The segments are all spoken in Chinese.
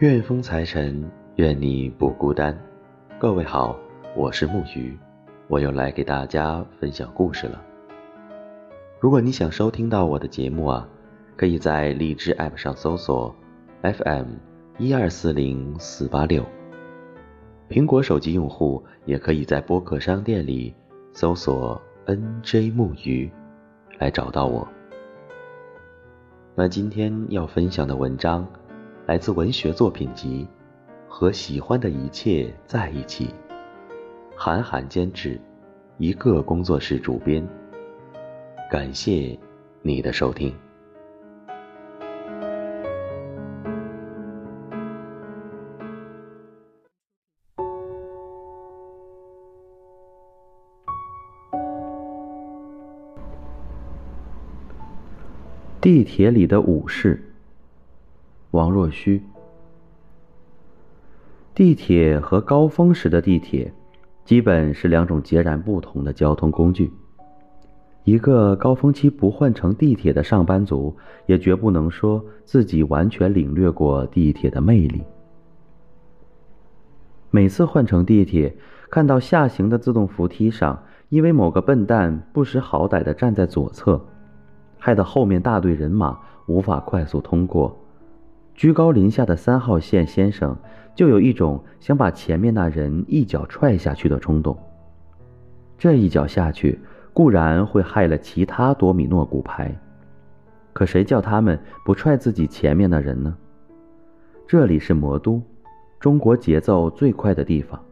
愿风财神，愿你不孤单。各位好，我是木鱼，我又来给大家分享故事了。如果你想收听到我的节目啊，可以在荔枝 App 上搜索 FM 一二四零四八六。苹果手机用户也可以在播客商店里搜索 NJ 木鱼，来找到我。那今天要分享的文章，来自文学作品集《和喜欢的一切在一起》，韩寒监制，一个工作室主编。感谢你的收听。地铁里的武士，王若虚。地铁和高峰时的地铁，基本是两种截然不同的交通工具。一个高峰期不换乘地铁的上班族，也绝不能说自己完全领略过地铁的魅力。每次换乘地铁，看到下行的自动扶梯上，因为某个笨蛋不识好歹的站在左侧。害得后面大队人马无法快速通过，居高临下的三号线先生就有一种想把前面那人一脚踹下去的冲动。这一脚下去固然会害了其他多米诺骨牌，可谁叫他们不踹自己前面的人呢？这里是魔都，中国节奏最快的地方，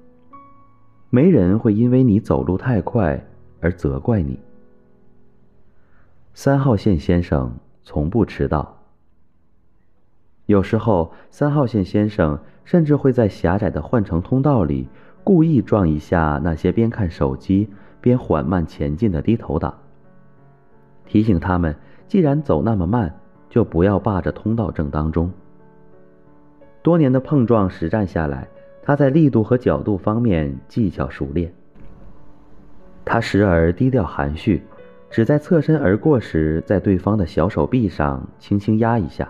没人会因为你走路太快而责怪你。三号线先生从不迟到。有时候，三号线先生甚至会在狭窄的换乘通道里故意撞一下那些边看手机边缓慢前进的低头党，提醒他们：既然走那么慢，就不要霸着通道正当中。多年的碰撞实战下来，他在力度和角度方面技巧熟练。他时而低调含蓄。只在侧身而过时，在对方的小手臂上轻轻压一下，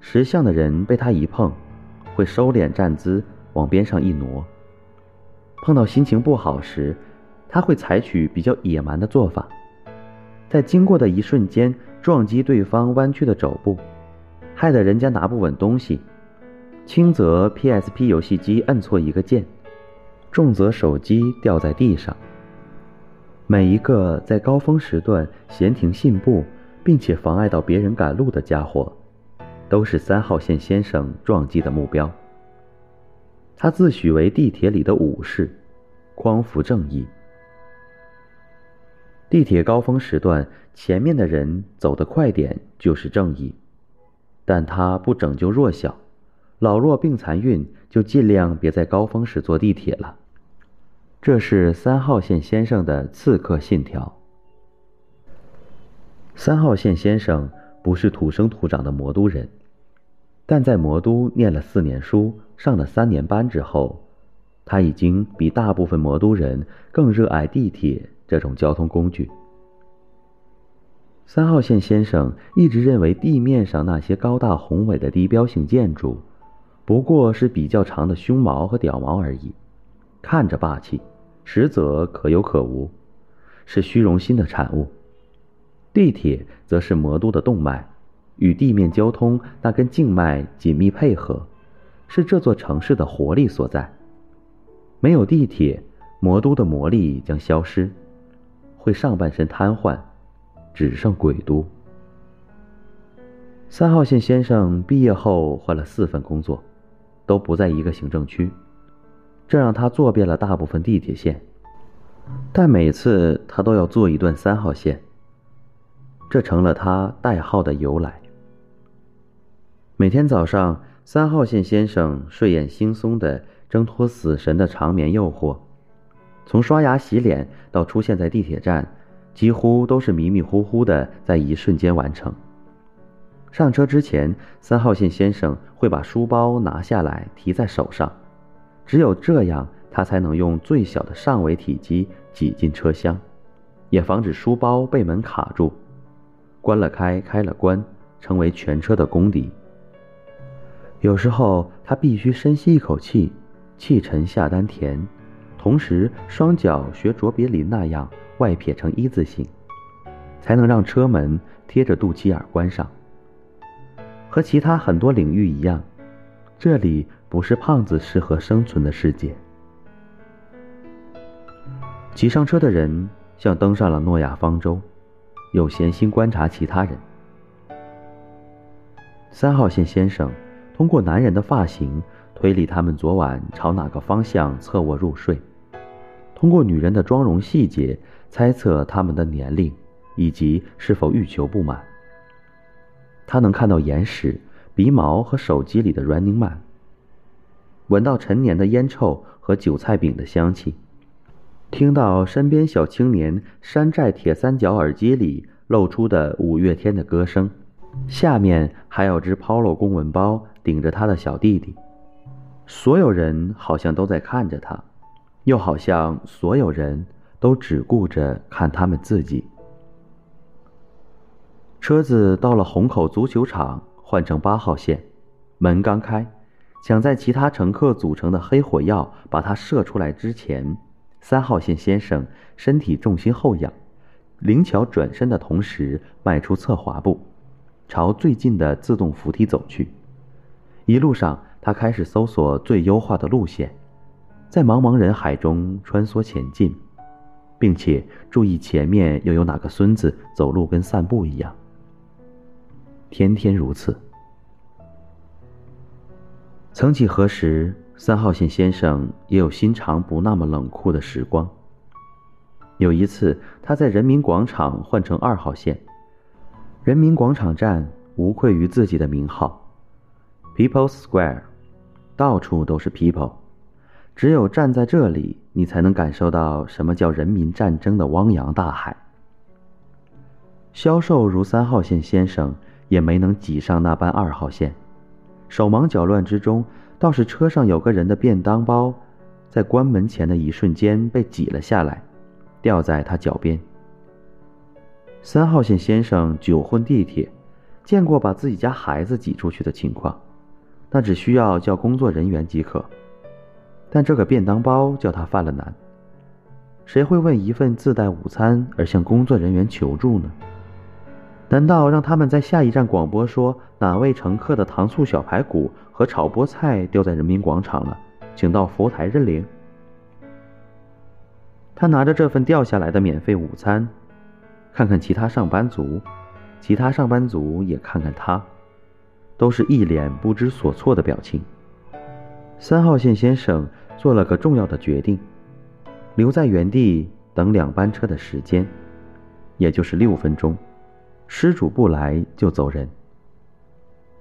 识相的人被他一碰，会收敛站姿，往边上一挪。碰到心情不好时，他会采取比较野蛮的做法，在经过的一瞬间撞击对方弯曲的肘部，害得人家拿不稳东西；轻则 PSP 游戏机摁错一个键，重则手机掉在地上。每一个在高峰时段闲庭信步，并且妨碍到别人赶路的家伙，都是三号线先生撞击的目标。他自诩为地铁里的武士，匡扶正义。地铁高峰时段，前面的人走得快点就是正义，但他不拯救弱小，老弱病残孕就尽量别在高峰时坐地铁了。这是三号线先生的刺客信条。三号线先生不是土生土长的魔都人，但在魔都念了四年书、上了三年班之后，他已经比大部分魔都人更热爱地铁这种交通工具。三号线先生一直认为地面上那些高大宏伟的地标性建筑，不过是比较长的胸毛和屌毛而已，看着霸气。实则可有可无，是虚荣心的产物。地铁则是魔都的动脉，与地面交通那根静脉紧密配合，是这座城市的活力所在。没有地铁，魔都的魔力将消失，会上半身瘫痪，只剩鬼都。三号线先生毕业后换了四份工作，都不在一个行政区。这让他坐遍了大部分地铁线，但每次他都要坐一段三号线。这成了他代号的由来。每天早上，三号线先生睡眼惺忪的挣脱死神的长眠诱惑，从刷牙洗脸到出现在地铁站，几乎都是迷迷糊糊的，在一瞬间完成。上车之前，三号线先生会把书包拿下来提在手上。只有这样，他才能用最小的上围体积挤进车厢，也防止书包被门卡住。关了开，开了关，成为全车的公敌。有时候他必须深吸一口气，气沉下丹田，同时双脚学卓别林那样外撇成一字形，才能让车门贴着肚脐眼关上。和其他很多领域一样，这里不是胖子适合生存的世界。骑上车的人像登上了诺亚方舟，有闲心观察其他人。三号线先生通过男人的发型推理他们昨晚朝哪个方向侧卧入睡，通过女人的妆容细节猜测他们的年龄以及是否欲求不满。他能看到眼屎、鼻毛和手机里的 Running Man，闻到陈年的烟臭和韭菜饼的香气。听到身边小青年山寨铁三角耳机里露出的五月天的歌声，下面还有只 Polo 公文包顶着他的小弟弟，所有人好像都在看着他，又好像所有人都只顾着看他们自己。车子到了虹口足球场，换成八号线，门刚开，想在其他乘客组成的黑火药把它射出来之前。三号线先生身体重心后仰，灵巧转身的同时迈出侧滑步，朝最近的自动扶梯走去。一路上，他开始搜索最优化的路线，在茫茫人海中穿梭前进，并且注意前面又有哪个孙子走路跟散步一样。天天如此。曾几何时。三号线先生也有心肠不那么冷酷的时光。有一次，他在人民广场换乘二号线。人民广场站无愧于自己的名号，People's Square，到处都是 people。只有站在这里，你才能感受到什么叫人民战争的汪洋大海。销售如三号线先生也没能挤上那班二号线，手忙脚乱之中。倒是车上有个人的便当包，在关门前的一瞬间被挤了下来，掉在他脚边。三号线先生久混地铁，见过把自己家孩子挤出去的情况，那只需要叫工作人员即可。但这个便当包叫他犯了难。谁会为一份自带午餐而向工作人员求助呢？难道让他们在下一站广播说哪位乘客的糖醋小排骨和炒菠菜丢在人民广场了，请到服务台认领？他拿着这份掉下来的免费午餐，看看其他上班族，其他上班族也看看他，都是一脸不知所措的表情。三号线先生做了个重要的决定，留在原地等两班车的时间，也就是六分钟。失主不来就走人。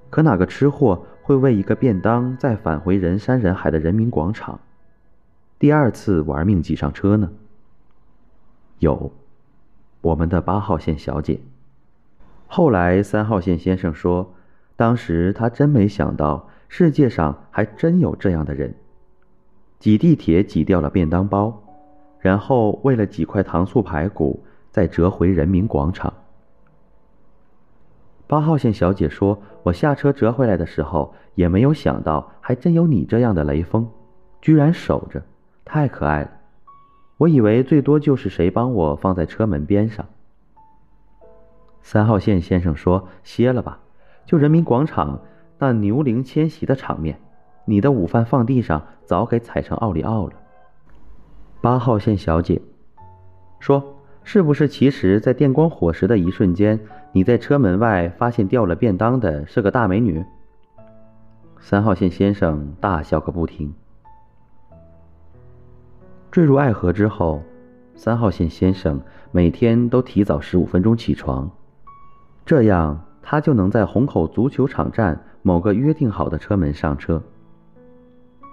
可哪个吃货会为一个便当再返回人山人海的人民广场，第二次玩命挤上车呢？有，我们的八号线小姐。后来三号线先生说，当时他真没想到世界上还真有这样的人，挤地铁挤掉了便当包，然后为了几块糖醋排骨再折回人民广场。八号线小姐说：“我下车折回来的时候，也没有想到，还真有你这样的雷锋，居然守着，太可爱了。我以为最多就是谁帮我放在车门边上。”三号线先生说：“歇了吧，就人民广场那牛铃迁徙的场面，你的午饭放地上，早给踩成奥利奥了。”八号线小姐说。是不是其实，在电光火石的一瞬间，你在车门外发现掉了便当的是个大美女？三号线先生大笑个不停。坠入爱河之后，三号线先生每天都提早十五分钟起床，这样他就能在虹口足球场站某个约定好的车门上车。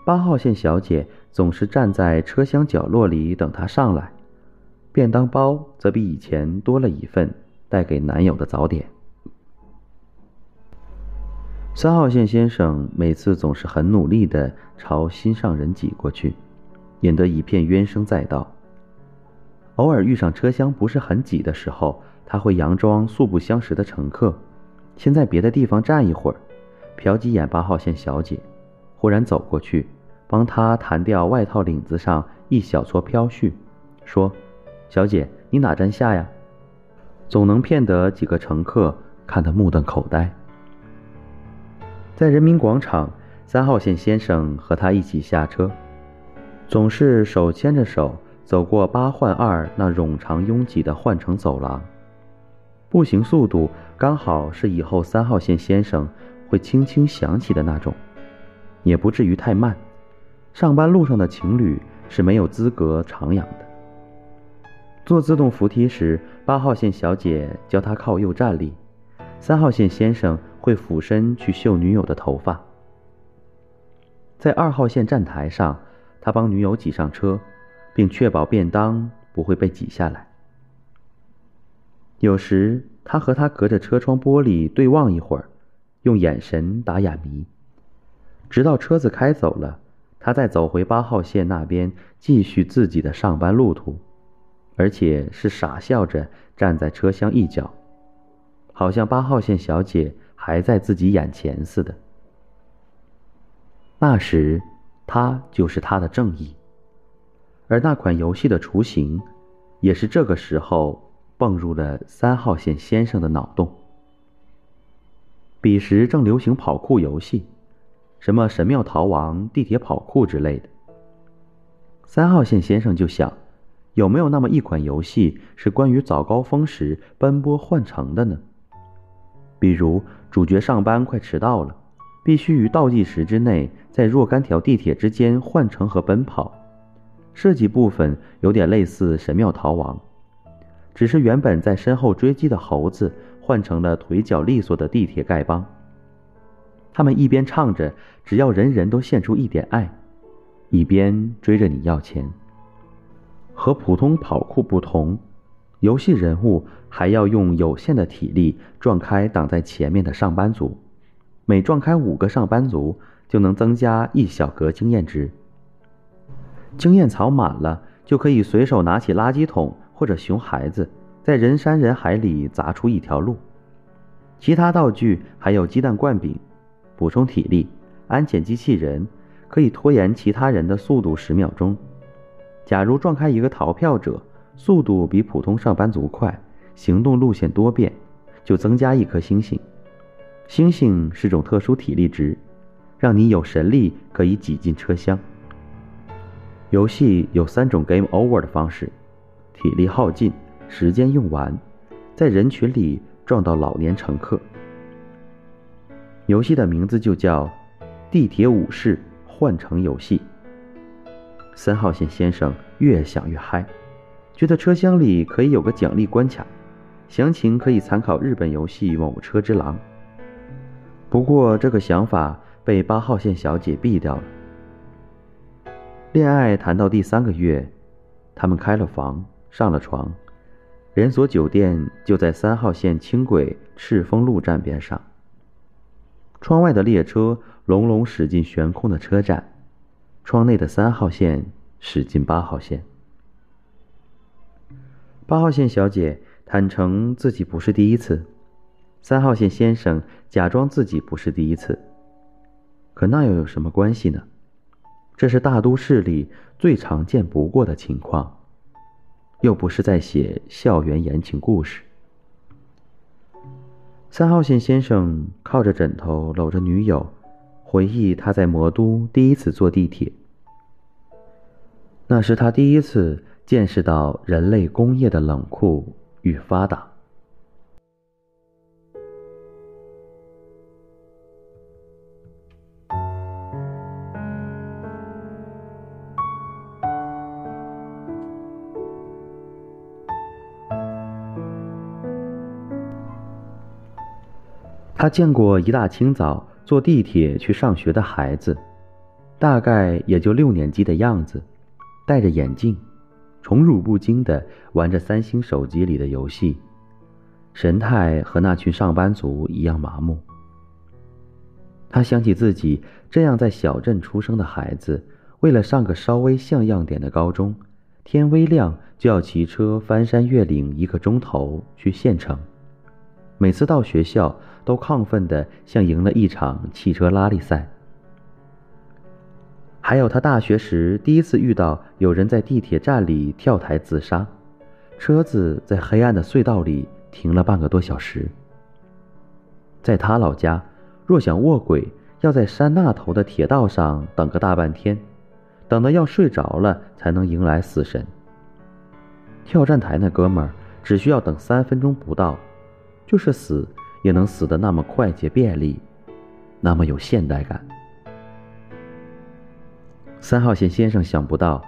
八号线小姐总是站在车厢角落里等他上来。便当包则比以前多了一份带给男友的早点。三号线先生每次总是很努力地朝心上人挤过去，引得一片冤声载道。偶尔遇上车厢不是很挤的时候，他会佯装素不相识的乘客，先在别的地方站一会儿，瞟几眼八号线小姐，忽然走过去，帮她弹掉外套领子上一小撮飘絮，说：“小姐，你哪站下呀？”总能骗得几个乘客看得目瞪口呆。在人民广场，三号线先生和他一起下车，总是手牵着手走过八换二那冗长拥挤的换乘走廊。步行速度刚好是以后三号线先生会轻轻想起的那种，也不至于太慢。上班路上的情侣是没有资格徜徉的。坐自动扶梯时，八号线小姐教他靠右站立，三号线先生会俯身去嗅女友的头发。在二号线站台上，他帮女友挤上车，并确保便当不会被挤下来。有时，他和她隔着车窗玻璃对望一会儿，用眼神打哑谜，直到车子开走了，他再走回八号线那边继续自己的上班路途，而且是傻笑着站在车厢一角，好像八号线小姐还在自己眼前似的。那时，他就是他的正义，而那款游戏的雏形，也是这个时候。蹦入了三号线先生的脑洞。彼时正流行跑酷游戏，什么神庙逃亡、地铁跑酷之类的。三号线先生就想，有没有那么一款游戏是关于早高峰时奔波换乘的呢？比如主角上班快迟到了，必须于倒计时之内在若干条地铁之间换乘和奔跑。设计部分有点类似神庙逃亡。只是原本在身后追击的猴子换成了腿脚利索的地铁丐帮。他们一边唱着“只要人人都献出一点爱”，一边追着你要钱。和普通跑酷不同，游戏人物还要用有限的体力撞开挡在前面的上班族，每撞开五个上班族就能增加一小格经验值。经验槽满了，就可以随手拿起垃圾桶。或者熊孩子在人山人海里砸出一条路，其他道具还有鸡蛋灌饼，补充体力；安检机器人可以拖延其他人的速度十秒钟。假如撞开一个逃票者，速度比普通上班族快，行动路线多变，就增加一颗星星。星星是种特殊体力值，让你有神力可以挤进车厢。游戏有三种 game over 的方式。体力耗尽，时间用完，在人群里撞到老年乘客。游戏的名字就叫《地铁武士换乘游戏》。三号线先生越想越嗨，觉得车厢里可以有个奖励关卡，详情可以参考日本游戏《某车之狼》。不过这个想法被八号线小姐毙掉了。恋爱谈到第三个月，他们开了房。上了床，连锁酒店就在三号线轻轨赤峰路站边上。窗外的列车隆隆驶进悬空的车站，窗内的三号线驶进八号线。八号线小姐坦诚自己不是第一次，三号线先生假装自己不是第一次，可那又有什么关系呢？这是大都市里最常见不过的情况。又不是在写校园言情故事。三号线先生靠着枕头搂着女友，回忆他在魔都第一次坐地铁。那是他第一次见识到人类工业的冷酷与发达。他见过一大清早坐地铁去上学的孩子，大概也就六年级的样子，戴着眼镜，宠辱不惊地玩着三星手机里的游戏，神态和那群上班族一样麻木。他想起自己这样在小镇出生的孩子，为了上个稍微像样点的高中，天微亮就要骑车翻山越岭一个钟头去县城。每次到学校都亢奋的像赢了一场汽车拉力赛。还有他大学时第一次遇到有人在地铁站里跳台自杀，车子在黑暗的隧道里停了半个多小时。在他老家，若想卧轨，要在山那头的铁道上等个大半天，等得要睡着了才能迎来死神。跳站台那哥们儿只需要等三分钟不到，就是死也能死得那么快捷便利，那么有现代感。三号线先生想不到，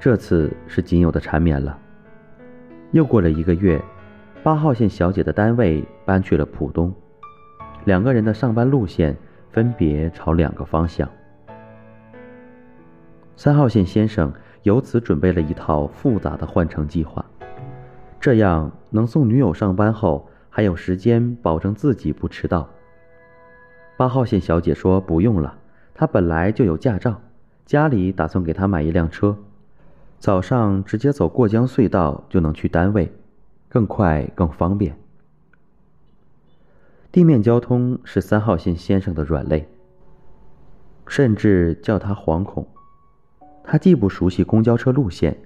这次是仅有的缠绵了。又过了一个月，八号线小姐的单位搬去了浦东，两个人的上班路线分别朝两个方向。三号线先生由此准备了一套复杂的换乘计划，这样能送女友上班后还有时间保证自己不迟到。八号线小姐说不用了，她本来就有驾照。家里打算给他买一辆车，早上直接走过江隧道就能去单位，更快更方便。地面交通是三号线先生的软肋，甚至叫他惶恐。他既不熟悉公交车路线，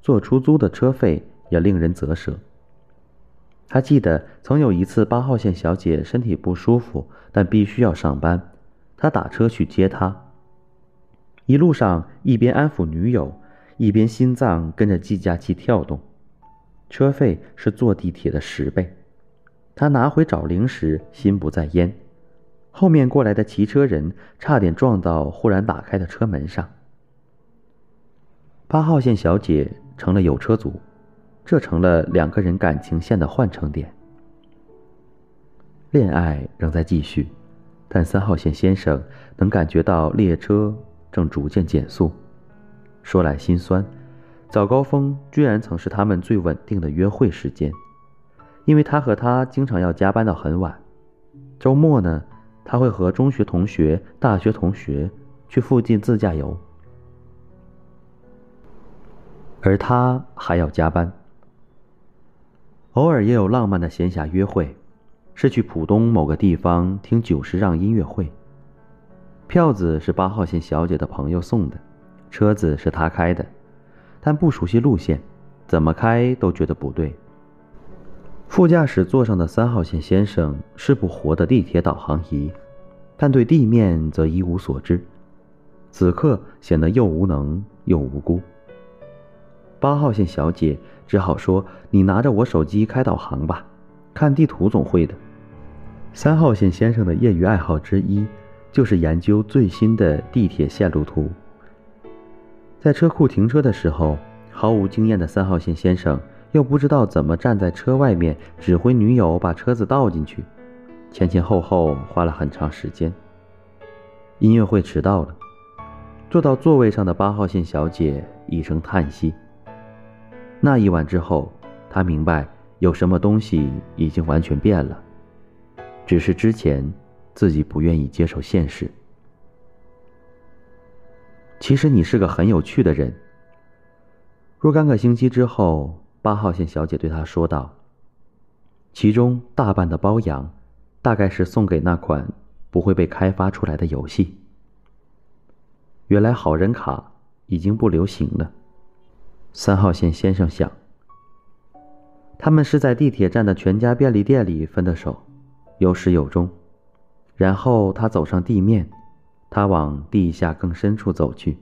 坐出租的车费也令人啧舌。他记得曾有一次八号线小姐身体不舒服，但必须要上班，他打车去接她。一路上一边安抚女友，一边心脏跟着计价器跳动。车费是坐地铁的十倍。他拿回找零时，心不在焉。后面过来的骑车人差点撞到忽然打开的车门上。八号线小姐成了有车族，这成了两个人感情线的换乘点。恋爱仍在继续，但三号线先生能感觉到列车。正逐渐减速，说来心酸，早高峰居然曾是他们最稳定的约会时间，因为他和她经常要加班到很晚。周末呢，他会和中学同学、大学同学去附近自驾游，而他还要加班。偶尔也有浪漫的闲暇约会，是去浦东某个地方听久石让音乐会。票子是八号线小姐的朋友送的，车子是他开的，但不熟悉路线，怎么开都觉得不对。副驾驶座上的三号线先生是部活的地铁导航仪，但对地面则一无所知，此刻显得又无能又无辜。八号线小姐只好说：“你拿着我手机开导航吧，看地图总会的。”三号线先生的业余爱好之一。就是研究最新的地铁线路图。在车库停车的时候，毫无经验的三号线先生又不知道怎么站在车外面指挥女友把车子倒进去，前前后后花了很长时间。音乐会迟到了，坐到座位上的八号线小姐一声叹息。那一晚之后，他明白有什么东西已经完全变了，只是之前。自己不愿意接受现实。其实你是个很有趣的人。若干个星期之后，八号线小姐对他说道：“其中大半的包养，大概是送给那款不会被开发出来的游戏。”原来好人卡已经不流行了。三号线先生想，他们是在地铁站的全家便利店里分的手，有始有终。然后他走上地面，他往地下更深处走去。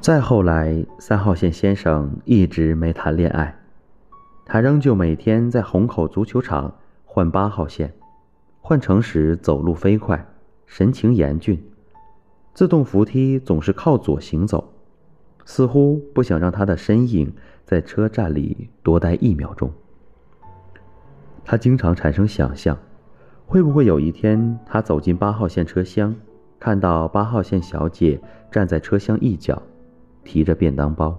再后来，三号线先生一直没谈恋爱，他仍旧每天在虹口足球场换八号线，换乘时走路飞快，神情严峻，自动扶梯总是靠左行走，似乎不想让他的身影在车站里多待一秒钟。他经常产生想象。会不会有一天，他走进八号线车厢，看到八号线小姐站在车厢一角，提着便当包？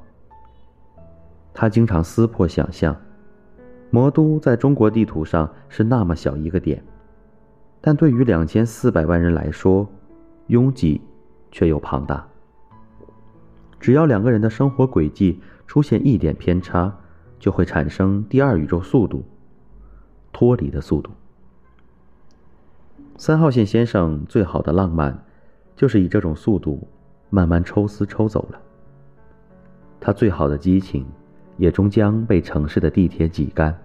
他经常撕破想象，魔都在中国地图上是那么小一个点，但对于两千四百万人来说，拥挤却又庞大。只要两个人的生活轨迹出现一点偏差，就会产生第二宇宙速度，脱离的速度。三号线先生最好的浪漫，就是以这种速度慢慢抽丝抽走了。他最好的激情，也终将被城市的地铁挤干。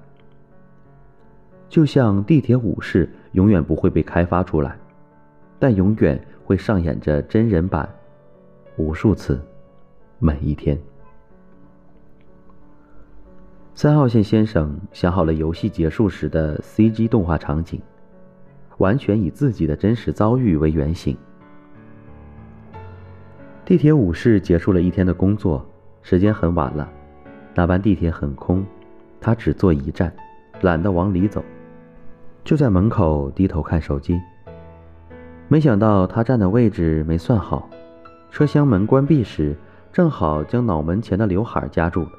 就像地铁武士永远不会被开发出来，但永远会上演着真人版，无数次，每一天。三号线先生想好了游戏结束时的 CG 动画场景。完全以自己的真实遭遇为原型。地铁武士结束了一天的工作，时间很晚了，那班地铁很空，他只坐一站，懒得往里走，就在门口低头看手机。没想到他站的位置没算好，车厢门关闭时，正好将脑门前的刘海夹住了。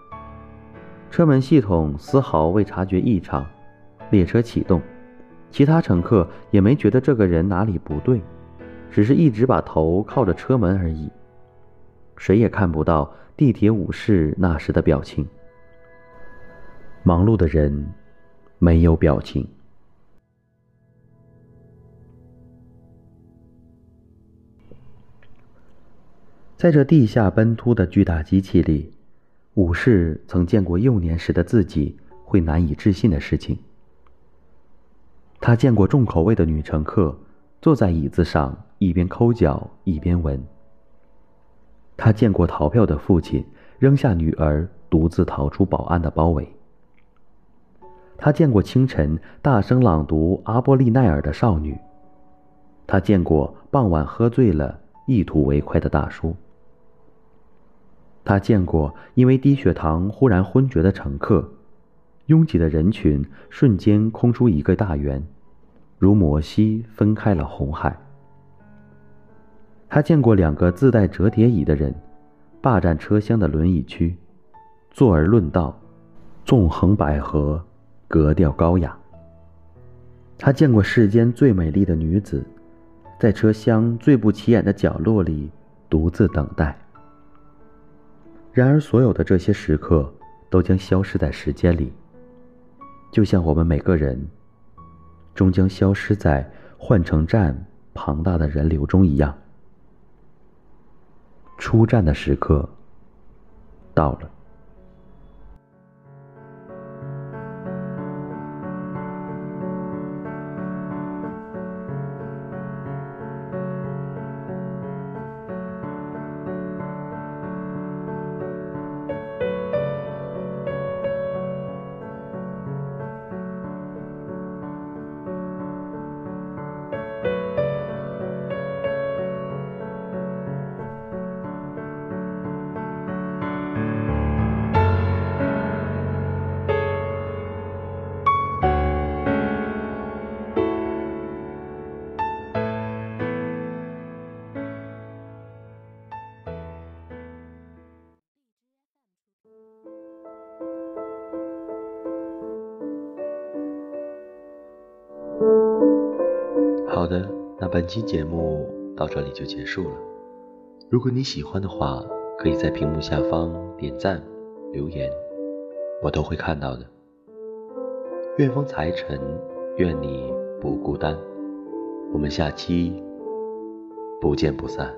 车门系统丝毫未察觉异常，列车启动。其他乘客也没觉得这个人哪里不对，只是一直把头靠着车门而已。谁也看不到地铁武士那时的表情。忙碌的人没有表情。在这地下奔突的巨大机器里，武士曾见过幼年时的自己会难以置信的事情。他见过重口味的女乘客坐在椅子上一边抠脚一边闻。他见过逃票的父亲扔下女儿独自逃出保安的包围。他见过清晨大声朗读阿波利奈尔的少女。他见过傍晚喝醉了一图为快的大叔。他见过因为低血糖忽然昏厥的乘客，拥挤的人群瞬间空出一个大圆。如摩西分开了红海。他见过两个自带折叠椅的人，霸占车厢的轮椅区，坐而论道，纵横捭阖，格调高雅。他见过世间最美丽的女子，在车厢最不起眼的角落里独自等待。然而，所有的这些时刻都将消失在时间里，就像我们每个人。终将消失在换乘站庞大的人流中一样。出站的时刻到了。好的，那本期节目到这里就结束了。如果你喜欢的话，可以在屏幕下方点赞、留言，我都会看到的。愿风财神，愿你不孤单。我们下期不见不散。